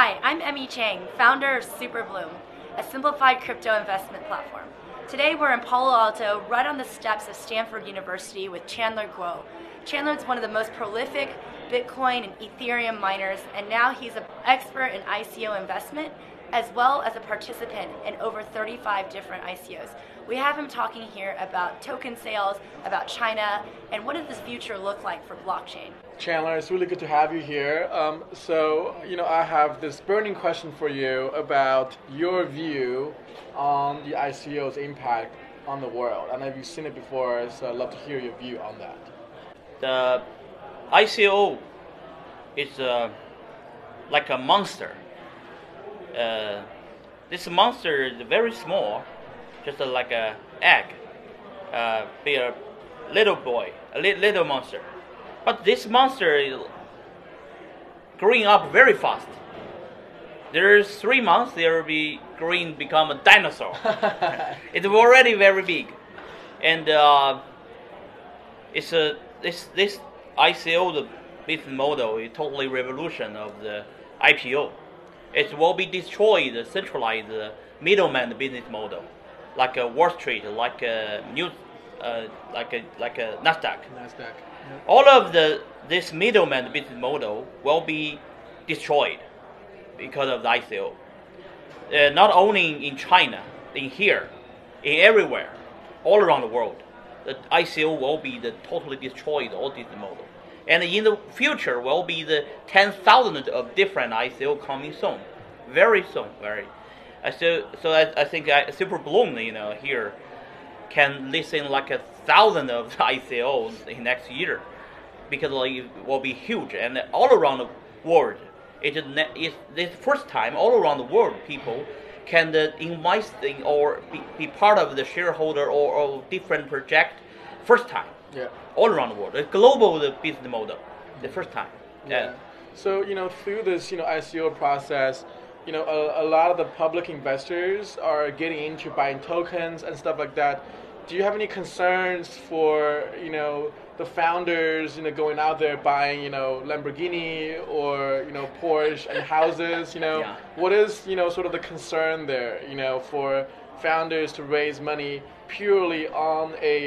Hi, I'm Emmy Chang, founder of Superbloom, a simplified crypto investment platform. Today we're in Palo Alto, right on the steps of Stanford University with Chandler Guo. Chandler's one of the most prolific Bitcoin and Ethereum miners, and now he's an expert in ICO investment as well as a participant in over 35 different ICOs. We have him talking here about token sales, about China, and what does this future look like for blockchain. Chandler, it's really good to have you here. Um, so, you know, I have this burning question for you about your view on the ICO's impact on the world. And have you seen it before? So I'd love to hear your view on that. The ICO is uh, like a monster. Uh, this monster is very small, just like a egg. Uh, be a little boy, a li- little monster. But this monster is growing up very fast. There's three months, there will be growing become a dinosaur. it's already very big, and uh, it's a this this ICO the business model is totally revolution of the IPO. It will be destroyed the centralized middleman business model, like a Wall Street, like a New, uh, like a like a Nasdaq. NASDAQ. All of the this middleman business model will be destroyed because of the ICO. Uh, not only in China, in here, in everywhere, all around the world, the ICO will be the totally destroyed all this model. And in the future will be the ten thousand of different ICO coming soon, very soon, very. Uh, so so I, I think I, Superbloom, you know, here can listen like a thousand of ICOs in next year because like, it will be huge and all around the world. It is ne- it's the first time all around the world people can uh, invest in or be, be part of the shareholder or, or different project first time Yeah. all around the world. A global the business model, the first time. Yeah. So you know, through this you know ICO process, you know, a, a lot of the public investors are getting into buying tokens and stuff like that. Do you have any concerns for you know the founders you know going out there buying you know Lamborghini or you know Porsche and houses? You know, Yeah. what is you know sort of the concern there? You know, for founders to raise money purely on a